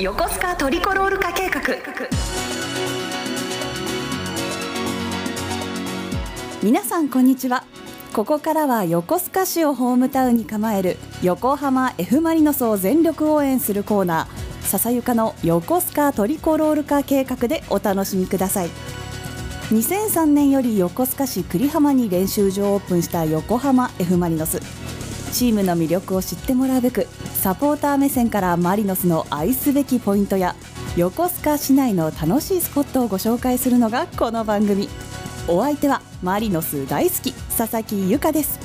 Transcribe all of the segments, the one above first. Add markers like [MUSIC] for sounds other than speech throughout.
横須賀トリコロール化計画。皆さんこんにちは。ここからは横須賀市をホームタウンに構える横浜 F・ マリノスを全力応援するコーナー。笹ゆかの横須賀トリコロール化計画でお楽しみください。2003年より横須賀市久里浜に練習場をオープンした横浜 F・ マリノス。チームの魅力を知ってもらうべくサポーター目線からマリノスの愛すべきポイントや横須賀市内の楽しいスポットをご紹介するのがこの番組。お相手はマリノス大好き佐々木由香です。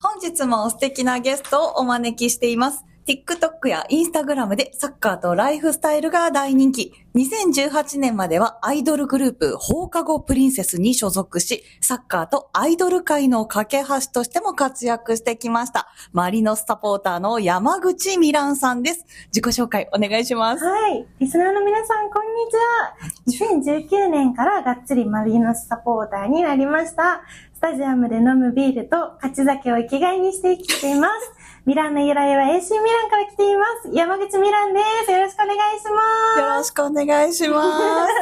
本日も素敵なゲストをお招きしています。TikTok や Instagram でサッカーとライフスタイルが大人気。2018年まではアイドルグループ放課後プリンセスに所属し、サッカーとアイドル界の架け橋としても活躍してきました。マリノスサポーターの山口ミランさんです。自己紹介お願いします。はい。リスナーの皆さん、こんにちは。2019年からがっつりマリノスサポーターになりました。スタジアムで飲むビールと勝ち酒を生きがいにして生きています。ミランの由来は AC ミランから来ています。山口ミランです。よろしくお願いします。よろしくお願いします。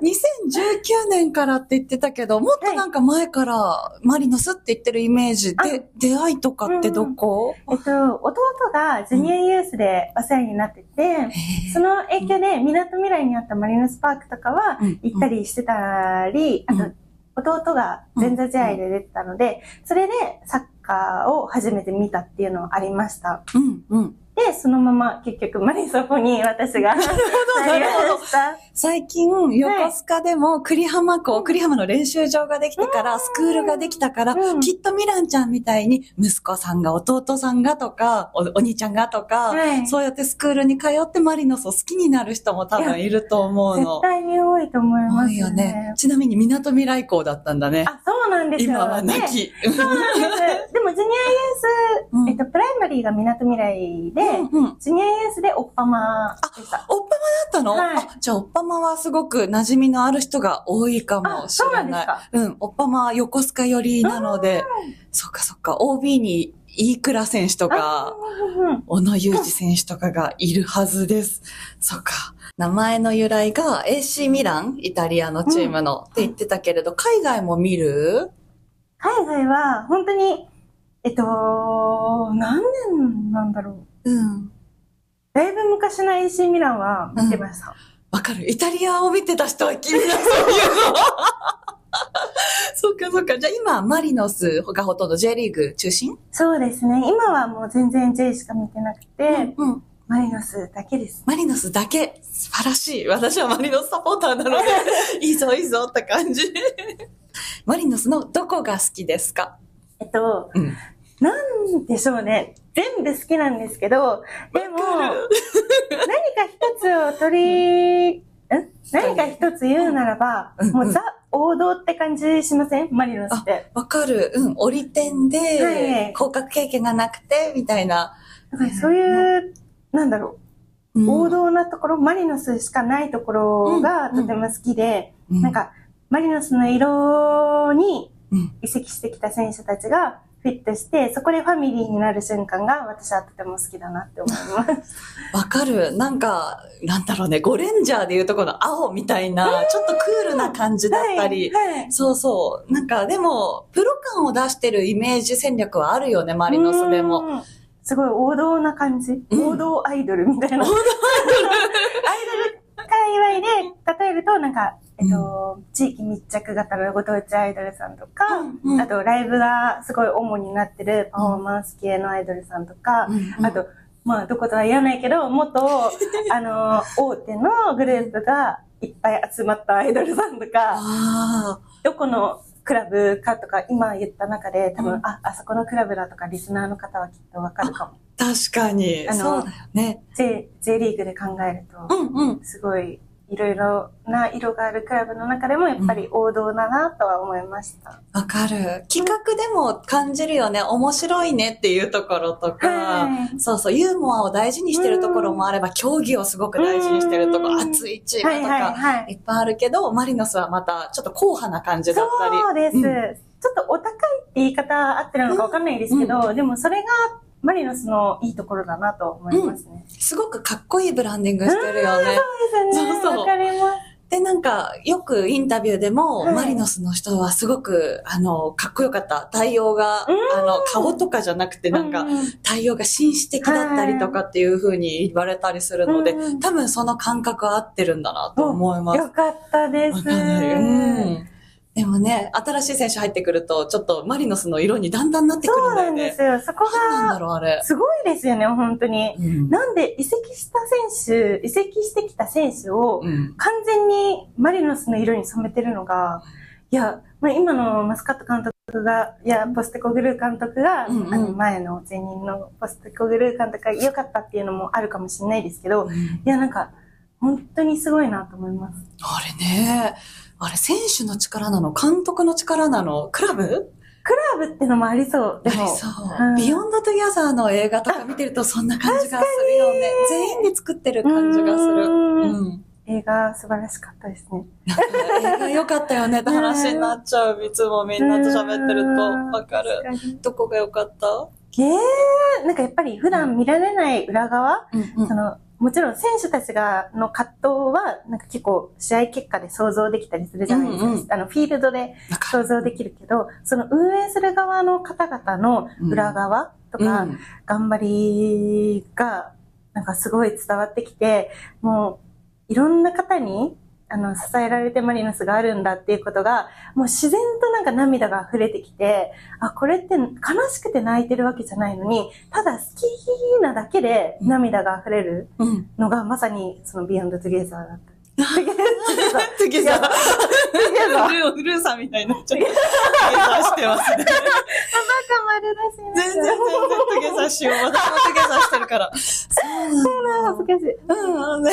[LAUGHS] 2019年からって言ってたけど、もっとなんか前からマリノスって言ってるイメージで、出会いとかってどこ、えっと、弟がジュニアユースでお世話になってて、その影響で港未来にあったマリノスパークとかはうん。行ったりしてたり、うん。あと、弟が前座試合で出てたので、それでサッカーを初めて見たっていうのはありました。うん、うん。で、そのまま結局マリソポに私がなりなるほどました。最近、横須賀でも栗浜港、栗浜の練習場ができてから、スクールができたから、うんきっとミランちゃんみたいに、息子さんが弟さんがとか、おお兄ちゃんがとか、はいそうやってスクールに通ってマリノスを好きになる人も多分いると思うの絶。対に多いと思います、多いよね。ちなみに、港未来校だったんだね。あ、そうなんですよ。今は亡でき。そうなんです。[LAUGHS] でも、ジュニアユース、うんえっと、プライマリーが港未来で、ジュニアユースでオッパマでした。おっぱまだったの、はいあ、じゃあ、おっぱまはすごく馴染みのある人が多いかもしれない。うなんですかうん、おっぱまは横須賀寄りなので、そっかそっか、OB に飯倉選手とか、うんうん小野裕二選手とかがいるはずです。そっか。名前の由来が AC ミラン、イタリアのチームの、って言ってたけれど、海外も見る？海外は、本当に、えっと、何年なんだろう。うん。だいぶ昔の AC ミランは見てました。わかる。イタリアを見てた人は君だ、[LAUGHS] そういうの。そっかそっか。じゃあ今、マリノスがほとんど J リーグ中心？そうですね。今はもう全然 J しか見てなくて、うん。マリノスだけです。マリノスだけ？素晴らしい。私はマリノスサポーターなので、[LAUGHS] いいぞいいぞって感じ。マリノスのどこが好きですか？えっと、うん。なんでしょうね。全部好きなんですけど、でも、何か一つを取り、ん？何か一つ言うならば、うん。もうザ王道って感じしません？マリノスって。わかる。うん。折り点で、はい。降格経験がなくて、みたいな。だからそういう、なんだろう、うん。王道なところ、マリノスしかないところがうん。とても好きで、うん。なんか、マリノスの色にうん。移籍してきた選手たちがフィットして、そこでファミリーになる瞬間が私はとても好きだなって思います。わかる。なんか、なんだろうね、ゴレンジャーでいうとこの青みたいな、ちょっとクールな感じだったり、はいはいそうそう。なんか、でも、プロ感を出してるイメージ戦略はあるよね、マリノスでも。うん。すごい王道な感じ。うん王道アイドルみたいな。アイドル界隈で例えると、なんか、えっと、地域密着型のご当地アイドルさんとか、うんうんあとライブがすごい主になってるパフォーマンス系のアイドルさんとか、うんうんあと、まあ、どことは言わないけど、もっと、[LAUGHS] あの、大手のグループがいっぱい集まったアイドルさんとか、あどこのクラブかとか、今言った中で多分、うんあ、あそこのクラブだとか、リスナーの方はきっとわかるかも。あ、確かに。あのそうだよね。J、J リーグで考えると、うんうん。すごい、いろいろな色があるクラブの中でも、やっぱり王道だなとは思いました。わかる。企画でも感じるよね。面白いねっていうところとか、はいそうそう、ユーモアを大事にしてるところもあれば、競技をすごく大事にしてるところ、うん熱いチームはいとか、はいっぱいあるけど、マリノスはまたちょっと硬派な感じだったり。そうです。んちょっとお高いって言い方合ってるのかわかんないですけど、でもそれがマリノスのいいところだなと思いますね。すごくかっこいいブランディングしてるよね。そうですよね。そうそうわかります。で、なんか、よくインタビューでも、はいマリノスの人はすごく、あの、かっこよかった。対応が、うんあの、顔とかじゃなくて、なんかう、対応が紳士的だったりとかっていう風に言われたりするのでうんうん、多分その感覚は合ってるんだなと思います。よかったです。わかんないうん。でもね、新しい選手入ってくると、ちょっとマリノスの色にだんだんなってくるそうんだよねなんです。よ。そこが、何なんだろう、あれ。すごいですよね、本当に。うんなんで移籍した選手、移籍してきた選手をうん。完全にマリノスの色に染めてるのが、いや、まあ、今のマスカット監督が、いや、ポステコグルー監督が、うんうんあの前の前任のポステコグルー監督が良かったっていうのもあるかもしれないですけど、いや、なんか、本当にすごいなと思います。あれね、あれ選手の力なの？監督の力なの？クラブ？クラブってのもありそう。でも、ありそう。うんビヨンドトゥギャザーの映画とか見てるとそんな感じがするよね。全員で作ってる感じがする。うんうん。映画素晴らしかったですね。映画良かったよねって話になっちゃう。いつもみんなと喋ってるとうんわかる。どこが良かった？えー、なんかやっぱり普段見られない裏側、うんうんそのもちろん選手たちがの葛藤はなんか結構試合結果で想像できたりするじゃないですか。うんうん。あのフィールドで想像できるけど、その運営する側の方々の裏側とか、うん。頑張りがなんかすごい伝わってきて、もういろんな方にあの支えられてマリノスがあるんだっていうことが、もう自然となんか涙が溢れてきて、あ、これって悲しくて泣いてるわけじゃないのに、ただ好きなだけで涙が溢れるうん。のがまさにそのビヨンドトゥゲーザーだった。トゥギャザー。トゥゲーザー。[LAUGHS] ルー、ルーさんみたいになっちゃう。 together してますね。全然全然 together しよう。私も together してるから。そうなんだ。恥ずかしい。うん、ね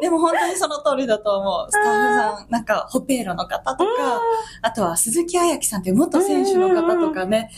でも本当にその通りだと思う。スタッフさん、なんか、ホペイロの方とか、あとは鈴木彩樹さんっていう元選手の方とかね。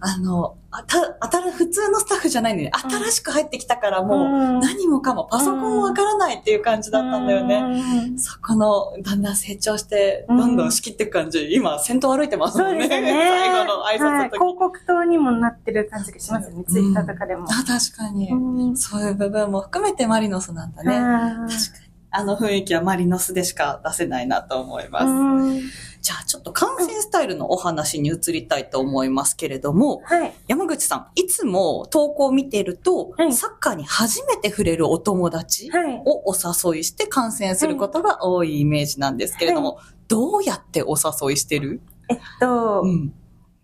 あの、あた、あたら、普通のスタッフじゃないのに、新しく入ってきたからもう、うん何もかもパソコンもわからないっていう感じだったんだよね。ね。そこの、だんだん成長して、うんどんどん仕切っていく感じ。今、先頭歩いてますもんですね。最後の挨拶はい。広告塔にもなってる感じがしますよね、ツイッターとかでも。あ、確かに。うんそういう部分も含めてマリノスなんだね。確かに。あの雰囲気はマリノスでしか出せないなと思います。うんじゃあちょっと観戦スタイルのお話に移りたいと思いますけれども、はい。山口さん、いつも投稿を見てると、はいサッカーに初めて触れるお友達はい。をお誘いして観戦することが多いイメージなんですけれども、どうやってお誘いしてる？えっと、ん。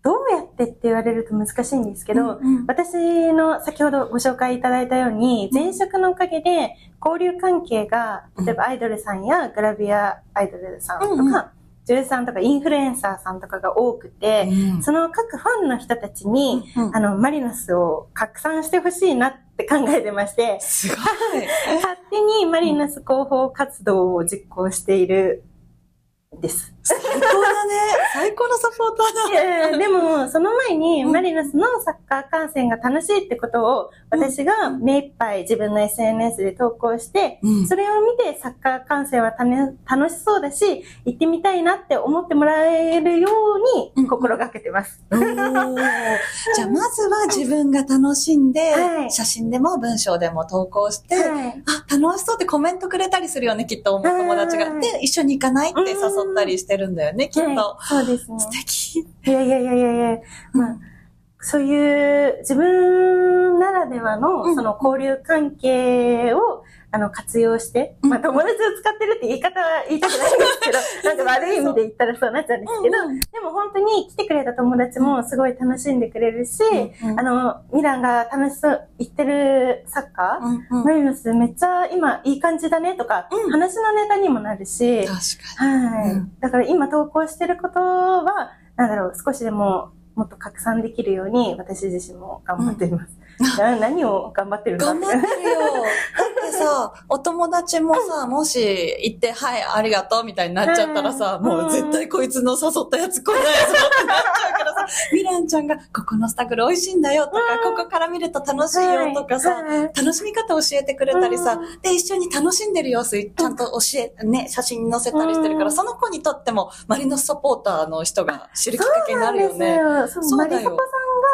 どうやってって言われると難しいんですけど、うん私の先ほどご紹介いただいたように、前職のおかげで交流関係が、例えばアイドルさんやグラビアアイドルさんとか、うんうん。女優さんとかインフルエンサーさんとかが多くて、うん。その各ファンの人たちに、うん。あの、マリノスを拡散してほしいなって考えてまして、すごい。[LAUGHS] 勝手にマリノス広報活動を実行しているんです。最高だね。最高のサポーターだ。でも、その前にマリノスのサッカー観戦が楽しいってことを、私が目いっぱい自分の SNS で投稿して、うんそれを見てサッカー観戦はたね楽しそうだし、行ってみたいなって思ってもらえるように心がけてます。おーじゃあ、[LAUGHS] まずは自分が楽しんで、はい写真でも文章でも投稿して、はい。あ、楽しそうってコメントくれたりするよね、きっとお友達が。はいで、一緒に行かないって誘ったりしてるんだよね、きっと。はい、そうですね。素敵。いやいやいやいやいや、まあ、そういう自分ならではうん。のその交流関係をあの活用して、うん。まあ友達を使ってるって言い方は言いたくないんですけど、[LAUGHS] なんか悪い意味で言ったらそうなっちゃうんですけど、うんでも本当に来てくれた友達もすごい楽しんでくれるし、うんあの、ミランが楽しそう、言ってるサッカー、マリノスめっちゃ今いい感じだねとか、うん。話のネタにもなるし、はい、うん。だから今投稿してることは、なんだろう、少しでももっと拡散できるように私自身も頑張っています。[LAUGHS] な何を頑張ってるんに。だ頑張ってるよ。だってさ、[LAUGHS] お友達もさ、もし行って、はい、ありがとうみたいになっちゃったらさ、うんもう絶対こいつの誘ったやつ来ないぞってなっちゃうからさ、ミランちゃんが、ここのスタグル美味しいんだよとか、うん。ここから見ると楽しいよとかさ、はいはい楽しみ方教えてくれたりさ、うん。で、一緒に楽しんでる様子、ちゃんと教え、ね、写真に載せたりしてるから、うん。その子にとっても、マリノスサポーターの人が知るきっかけになるよね。そうマリさ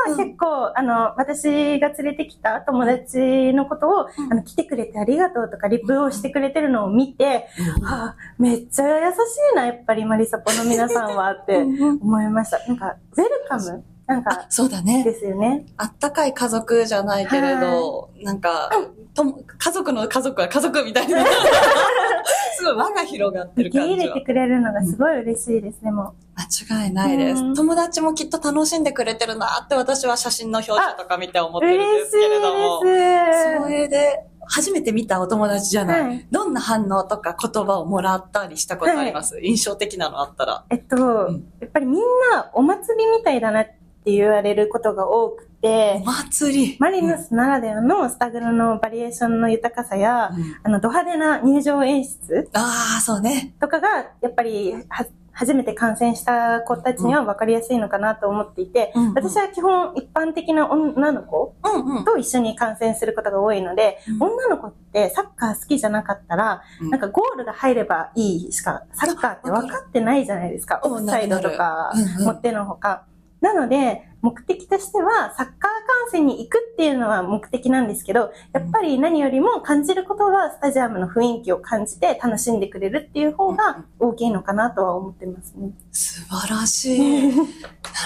は結構、あの、私が連れてきた友達のことを、あの、来てくれてありがとうとか、リプをしてくれてるのを見て、あめっちゃ優しいな、やっぱりマリサポの皆さんはって思いました。なんか、ウェルカムなんか、そうだね。ですよね。あったかい家族じゃないけれど、なんか、とも家族の家族は家族みたいな。[LAUGHS] すごい輪が広がってる感じは入れて。くれるのがすごい嬉しいですね、も間違いないです、うん友達もきっと楽しんでくれてるなって私は写真の表情とか見て思っう。てるんですけれども。です。それで、初めて見たお友達じゃない、はいどんな反応とか言葉をもらったりしたことあります、印象的なのあったら。えっと、んやっぱりみんなお祭りみたいだなって言われることが多くおて、祭り。マリノスならではのスタグルのバリエーションの豊かさや、うんあの、ド派手な入場演出ああ、そうね。とかが、やっぱりは、初めて観戦した子たちには分かりやすいのかなと思っていて、うんうん私は基本一般的な女の子うんうん。と一緒に観戦することが多いので、うん女の子ってサッカー好きじゃなかったら、うんなんかゴールが入ればいいしか、サッカーって分かってないじゃないですか。あオフサイドとか持ってのほか。なので、目的としては、サッカー観戦に行くっていうのは目的なんですけど、やっぱり何よりも感じることは、スタジアムの雰囲気を感じて楽しんでくれるっていう方が大きいのかなとは思ってますね。素晴らしい。[LAUGHS] な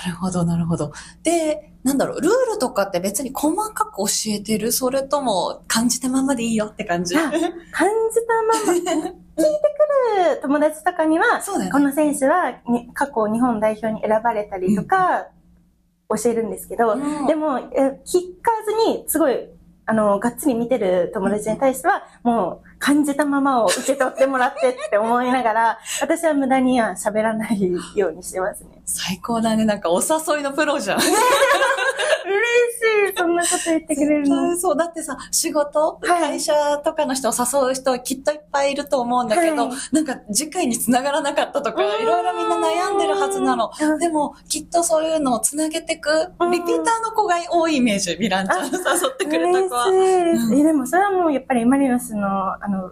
るほど、なるほど。で、なんだろう、ルールとかって別に細かく教えてる？それとも感じたままでいいよって感じ？あ感じたまま、[LAUGHS] 聞いてくる友達とかには、ねこの選手はに過去日本代表に選ばれたりとか、教えるんですけど、うんでも、え聞かずに、すごい、あの、がっつり見てる友達に対しては、もう、感じたままを受け取ってもらってって思いながら、[LAUGHS] 私は無駄には喋らないようにしてますね。最高だね。なんかお誘いのプロじゃん。[LAUGHS] [LAUGHS] 嬉しいそんなこと言ってくれるの。そう、だってさ、仕事、はい。会社とかの人を誘う人きっといっぱいいると思うんだけど、はい。なんか次回に繋がらなかったとか、うんいろいろみんな悩んでるはずなの。うん。でも、きっとそういうのを繋げてく、うん。リピーターの子が多いイメージ、ミランちゃん。誘ってくれた子は。嬉しい。です。うん。えでもそれはもうやっぱりマリノスの、あの、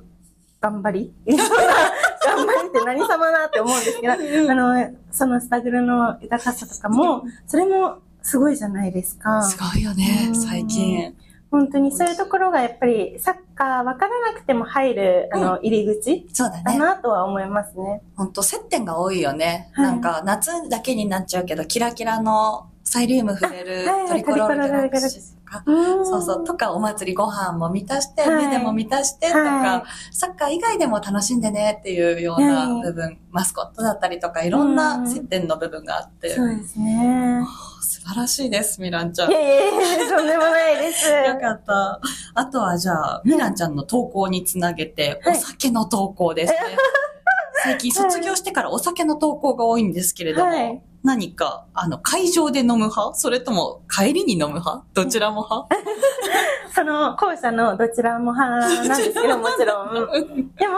頑張り？頑張りって何様だって思うんですけど、あの、そのスタグルの豊かさとかも、それもすごいじゃないですか。すごいよねう、ん最近。本当にそういうところがやっぱりサッカー分からなくても入る、あの、入り口そうだね。だなとは思いますね。ほんと接点が多いよね。はいなんか夏だけになっちゃうけど、キラキラのサイリウム触れるトリコロールギャラクシーとか、そそうそう、とかお祭りご飯も満たして、はい目でも満たしてとはか、サッカー以外でも楽しんでねっていうようなはい部分、マスコットだったりとか、いろんな接点の部分があって、そうですね。素晴らしいです、ミランちゃん。いやいやいや、とんでもないです。[LAUGHS] よかった。あとはじゃあ、ミランちゃんの投稿につなげて、はいお酒の投稿ですね。[LAUGHS] 最近卒業してからお酒の投稿が多いんですけれども、はい何か、あの、会場で飲む派？それとも帰りに飲む派？どちらも派？[LAUGHS] その、後者のどちらも派なんですけど、[LAUGHS] もちろん。でも、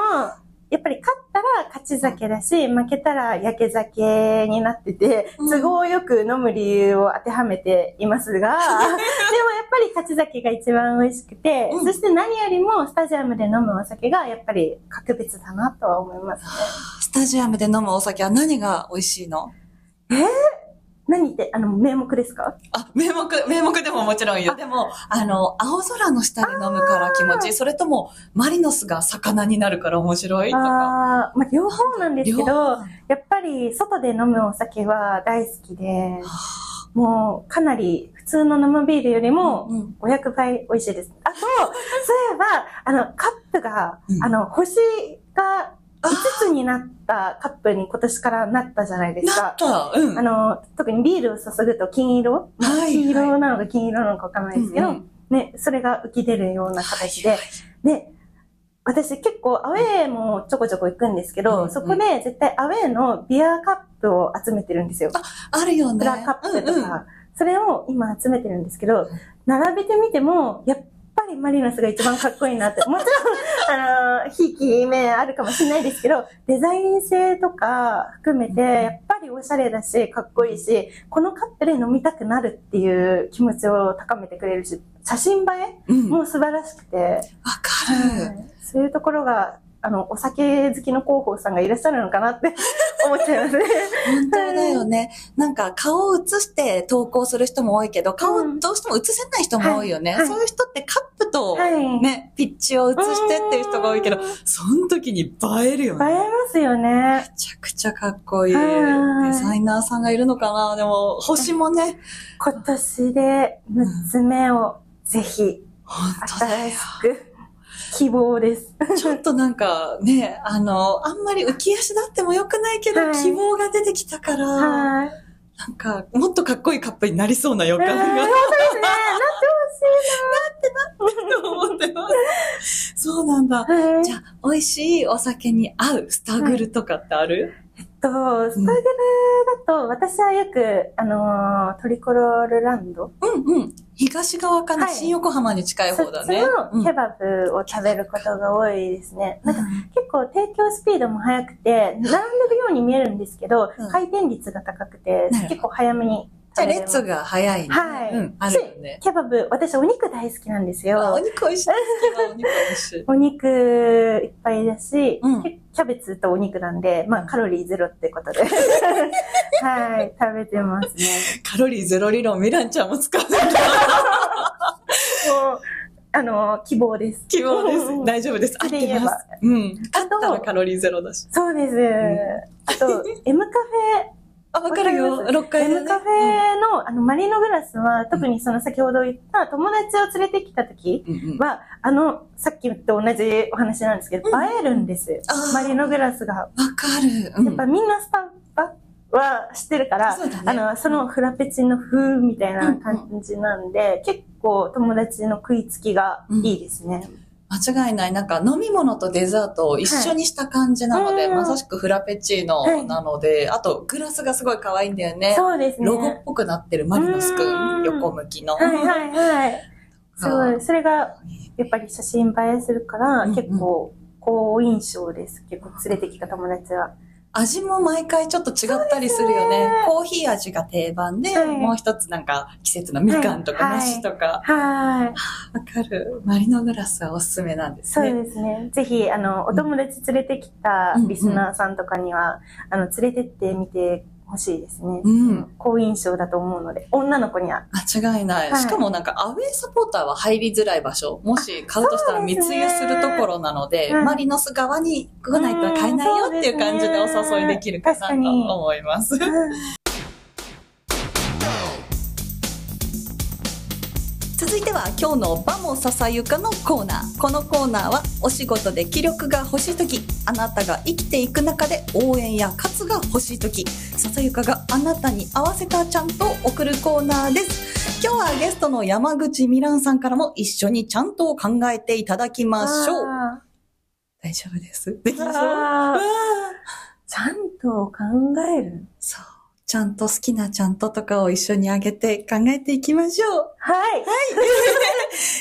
やっぱり勝ったら勝ち酒だし、負けたら焼け酒になってて、うん。都合よく飲む理由を当てはめていますが、[LAUGHS] でもやっぱり勝ち酒が一番美味しくて、うん。そして何よりもスタジアムで飲むお酒がやっぱり格別だなとは思いますね。スタジアムで飲むお酒は何が美味しいの？何？って、あの、名目ですか？あ、名目、名目でももちろんいいよ。でも、あの、青空の下で飲むから気持ちいい。それとも、マリノスが魚になるから面白いとか。あー。まあ、両方なんですけ両ど方、やっぱり外で飲むお酒は大好きで、もうかなり普通の生ビールよりもうんうん。500倍美味しいです。あと、[LAUGHS] そういえば、あの、カップが、うん。あの、星が5つになったカップに今年からなったじゃないですなっか。た。うん。あの、特にビールを注ぐと金色、まあはい黄色なのか金色なのかわからないですけど、うんうんね、それが浮き出るような形で、で、私結構アウェーもちょこちょこ行くんですけど、うんうんそこで絶対アウェーのビアカップを集めてるんですよ。あるよね。プラカップとか、うんうんそれを今集めてるんですけど、並べてみても、やっぱりマリノスが一番かっこいいなって。もちろん、[LAUGHS] あの、ひいき面あるかもしれないですけど、デザイン性とか含めて、やっぱりおしゃれだし、かっこいいし、このカップで飲みたくなるっていう気持ちを高めてくれるし、写真映えうん。わも素晴らしくて、かる。はいそういうところが、あの、お酒好きの広報さんがいらっしゃるのかなって [LAUGHS] 思っちゃいますね。本当だよね。なんか顔を映して投稿する人も多いけど、顔うんどうしても映せない人も多いよね。はいはいそういう人ってカップとはいね、ピッチを映してっていう人が多いけど、その時に映えるよ映えね。ますよね。めちゃくちゃかっこいい。デはいザイナーさんがいるのかなでも、星もね、[LAUGHS] 今年で6つ目をぜひ本当し。く希望です。[LAUGHS] ちょっとなんかね、あの、あんまり浮き足立ってもよくないけど、はい希望が出てきたから、はい。なんか、もっとかっこいいカップになりそうな予感が。本当ですね。なってと思ってます。[LAUGHS] そうなんだ。じゃあ、美味しいお酒に合うスタグルとかってある、と、スタグルだと、私はよく、あのートリコロールランド。うん、うん。東側かな、はい。新横浜に近い方だね。のケバブを食べることが多いですね。うん。なんか結構提供スピードも速くて、並んでるように見えるんですけど、うん。回転率が高くて結構早めにじゃあ。列が早いね。はいうん、あるよね。ケバブ、私お肉大好きなんですあおよ。肉美味しい。お肉美味しい。[LAUGHS] お肉いっぱいだし、うんキャベツとお肉なんで、まあカロリーゼロってことで。[LAUGHS] はい、食べてますね。カロリーゼロ理論、ミランちゃんも使う。[LAUGHS] もう、あの、希望です。希望です。うん大丈夫です。合ってます。うん。ああったらカロリーゼロだし。そうです。あと、M カフェ、あ、わかるよ。わかります6階で、ね。カフェの、あの、マリノグラスは、特にその先ほど言った友達を連れてきた時は、あの、さっきと同じお話なんですけど、うん映えるんですよ。マリノグラスが。わかる。うんやっぱみんなスタバは知ってるから、あの、そのフラペチーノ風みたいな感じなんで、結構友達の食いつきがいいですね。間違いない。なんか飲み物とデザートを一緒にした感じなので、はいまさしくフラペチーノなので、あとグラスがすごい可愛いんだよね。そうですね。ロゴっぽくなってるマリノスくうんん、横向きの。はいはいはい。すごい。それが、がやっぱり写真映えするから、結構、好印象です。結構連れてきた友達は。味も毎回ちょっと違ったりするよね。コーヒー味が定番で、はいもう一つなんか季節のみかんとかはい梨とか。はい。わかる。マリノグラスはおすすめなんですそうね。ですね。ぜひ、あの、お友達連れてきたリスナーさんとかには、あの、連れてってみてほしいですね。うん好印象だと思うので、女の子には。間違いない。はいしかもなんかアウェーサポーターは入りづらい場所。もし買うとしたら密輸するところなので、はいマリノス側に来ないと買えないよっていう感じでお誘いできるかなと思います。続いては今日のバモささゆかのコーナー。このコーナーはお仕事で気力が欲しいとき、あなたが生きていく中で応援や活が欲しいとき、ささゆかがあなたに合わせたちゃんと送るコーナーです。今日はゲストの山口みらんさんからも一緒にちゃんと考えていただきましょう。あ大丈夫です？できーそうあーあーちゃんと考える？そう。ちゃんと好きなちゃんととかを一緒にあげて考えていきましょう。はい。今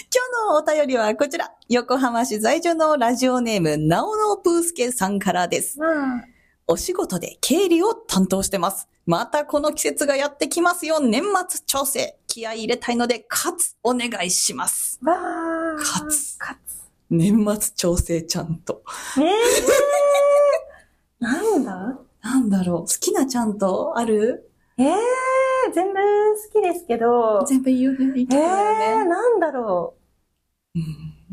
日のお便りはこちら。横浜市在住のラジオネーム、なおのぷうすけさんからです。まあ、お仕事で経理を担当してます。またこの季節がやってきますよ。年末調整。気合い入れたいので、かつお願いします。わー。勝つ勝年末調整ちゃんと。え。なんだ？なんだろう。好きなちゃんとある？ええー、全部好きですけど、全部言う言いえたいよえー、ね。なんだろう。うん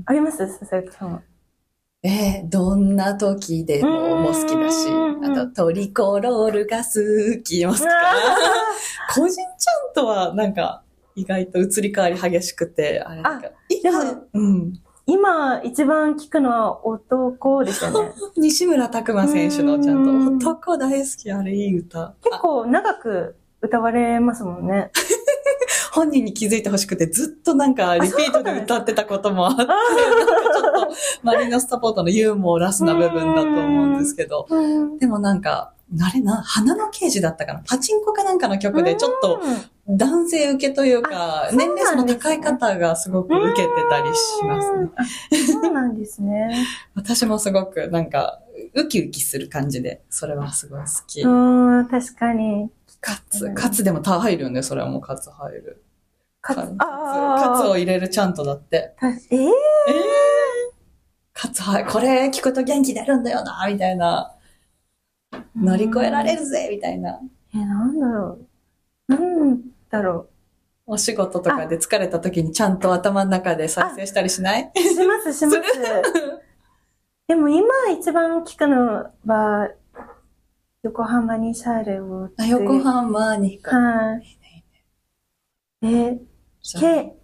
あります？笹ゆかさんは。えーどんな時でもも好きだし、うんあとトリコロールが好きますか？個人ちゃんとはなんか意外と移り変わり激しくて、あれなんか、いでもうん。今一番聞くのは男ですよね。[LAUGHS] 西村拓真選手のちゃんと、うん男大好き、あれいい歌。結構長く歌われますもんね。[LAUGHS] 本人に気づいてほしくてずっとなんかリピートで歌ってたこともあって、ちょっとマリノスサポートのユーモラスな部分だと思うんですけど、うんでもなんか、あれな、花の刑事だったかな？パチンコかなんかの曲でちょっと男性受けというか、年齢層の高い方がすごく受けてたりしますね。うん。そうなんですね。[LAUGHS] 私もすごくなんか、ウキウキする感じで、それはすごい好き。うん、確かに。カツ、カツでもた入るよね、それはもうカツ入る。カツ、、あカツあ、を入れるちゃんとだって。たえー、ええカツ入る、これ聞くと元気出るんだよな、みたいな。乗り越えられるぜみたいな。え、なんだろう。なんだろお仕事とかで疲れた時にちゃんと頭の中で再生したりしない？う。します、します。[LAUGHS] でも今一番聞くのは、横浜にシャーレを。あ横浜に行く。はい。で、け、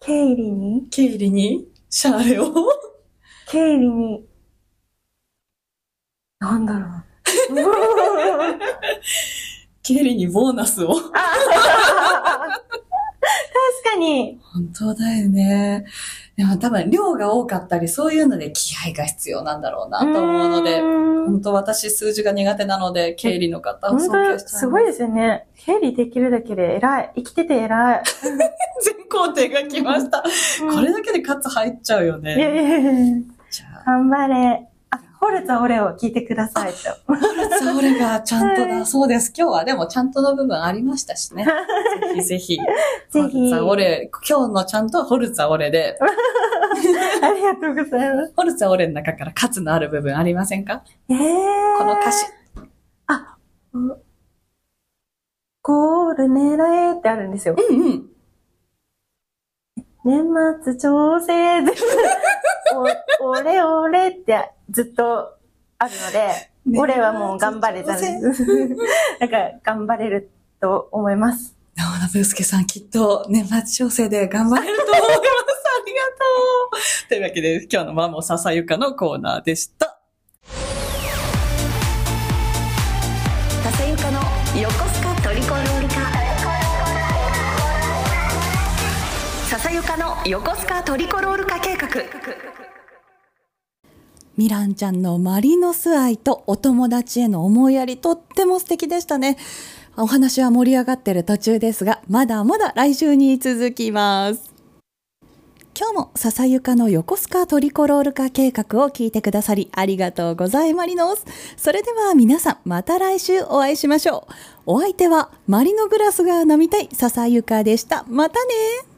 経理に？経理に？シャーレを？経理に、なんだろう。[LAUGHS] 経理にボーナスを。確かに。本当だよね。でも多分量が多かったり、そういうので気合が必要なんだろうなと思うので、本本当私数字が苦手なので、経理の方を尊敬当したい。すごいですよね。経理できるだけで偉い。生きてて偉い。[LAUGHS] 全工程が来ました。これだけでカツ入っちゃうよいやいね。やいやいや頑張れ。あ、ホルツァオレを聞いてくださいと。それがちゃんとだ。はいそうです。今日はでもちゃんとの部分ありましたしね。ぜひぜひ。[LAUGHS] ぜひホルツァオレ、今日のちゃんとホルツァオレで、[LAUGHS] ありがとうございます。ホルツァオレの中からカツのある部分ありませんか？えー、この歌詞。ゴール狙えってあるんですよ。うんうん。年末調整で、[LAUGHS] お、俺俺ってずっとあるので、俺はもう頑張れたんです。なんか頑張れると思います。直野ブースケさんきっと年末調整で頑張れると思います。[LAUGHS] ありがとう。というわけで今日のマモささゆかのコーナーでした。笹ゆかの横横須賀トリコロール化計画ミランちゃんのマリノス愛とお友達への思いやりとっても素敵でしたね。お話は盛り上がってる途中ですが、まだまだ来週に続きます。今日も笹ゆかの横須賀トリコロール化計画を聞いてくださりありがとうございまりのす。それでは皆さんまた来週お会いしましょう。お相手はマリノグラスが飲みたい笹ゆかでした。またね